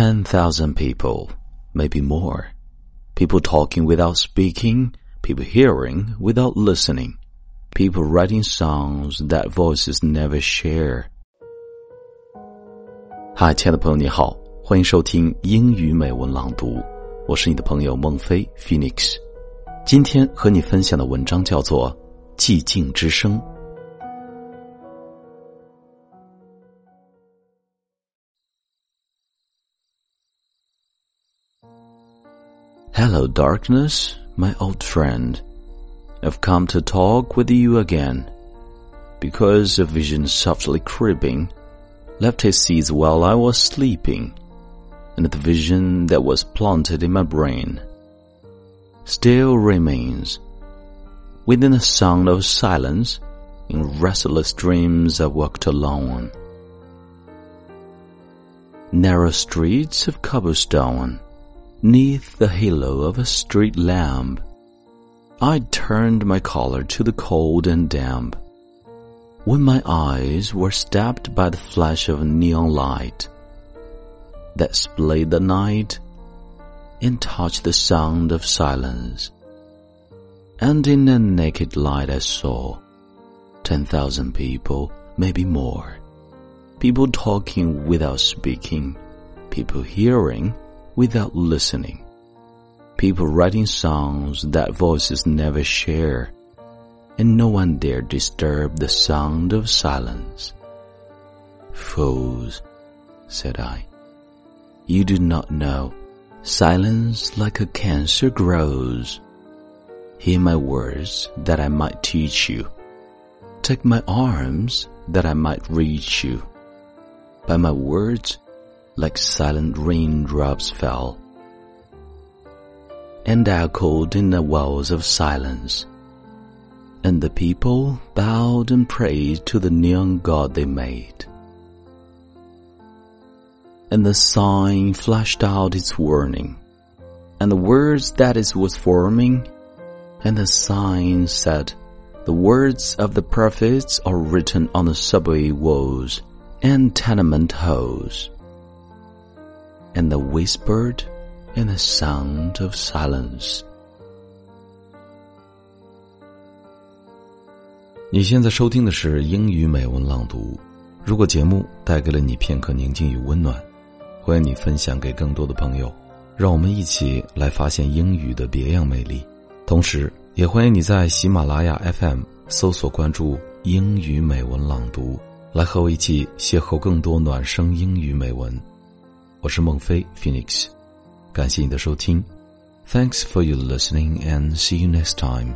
10,000 people, maybe more. People talking without speaking, people hearing without listening, people writing songs that voices never share. 嗨，亲爱的朋友，你好，欢迎收听英语美文朗读，我是你的朋友孟非 Phoenix。今天和你分享的文章叫做《寂静之声》。 Hello, darkness, my old friend. I've come to talk with you again. Because a vision softly creeping left his seeds while I was sleeping, and the vision that was planted in my brain still remains. Within the sound of silence, in restless dreams I walked alone. Narrow streets of cobblestone neath the halo of a street lamp. I turned my collar to the cold and damp. When my eyes were stabbed by the flash of neon light that splayed the night and touched the sound of silence. And in a naked light I saw ten thousand people, maybe more. People talking without speaking, people hearing without listening. People writing songs that voices never share, and no one dare disturb the sound of silence. Fools, said I, you do not know. Silence like a cancer grows. Hear my words that I might teach you. Take my arms that I might reach you. By my words, like silent raindrops fell and echoed in the wells of silence. And the people bowed and prayed to the neon god they made. And the sign flashed out its warning, and the words that it was forming, and the sign said, the words of the prophets are written on the subway walls and tenement halls and the whispered and the sound of silence. 你现在收听的是英语美文朗读。如果节目带给了你片刻宁静与温暖，欢迎你分享给更多的朋友，让我们一起来发现英语的别样魅力。同时，也欢迎你在喜马拉雅 FM 搜索关注“英语美文朗读”，来和我一起邂逅更多暖声英语美文。我是孟非 Phoenix，感谢你的收听。Thanks for your listening and see you next time.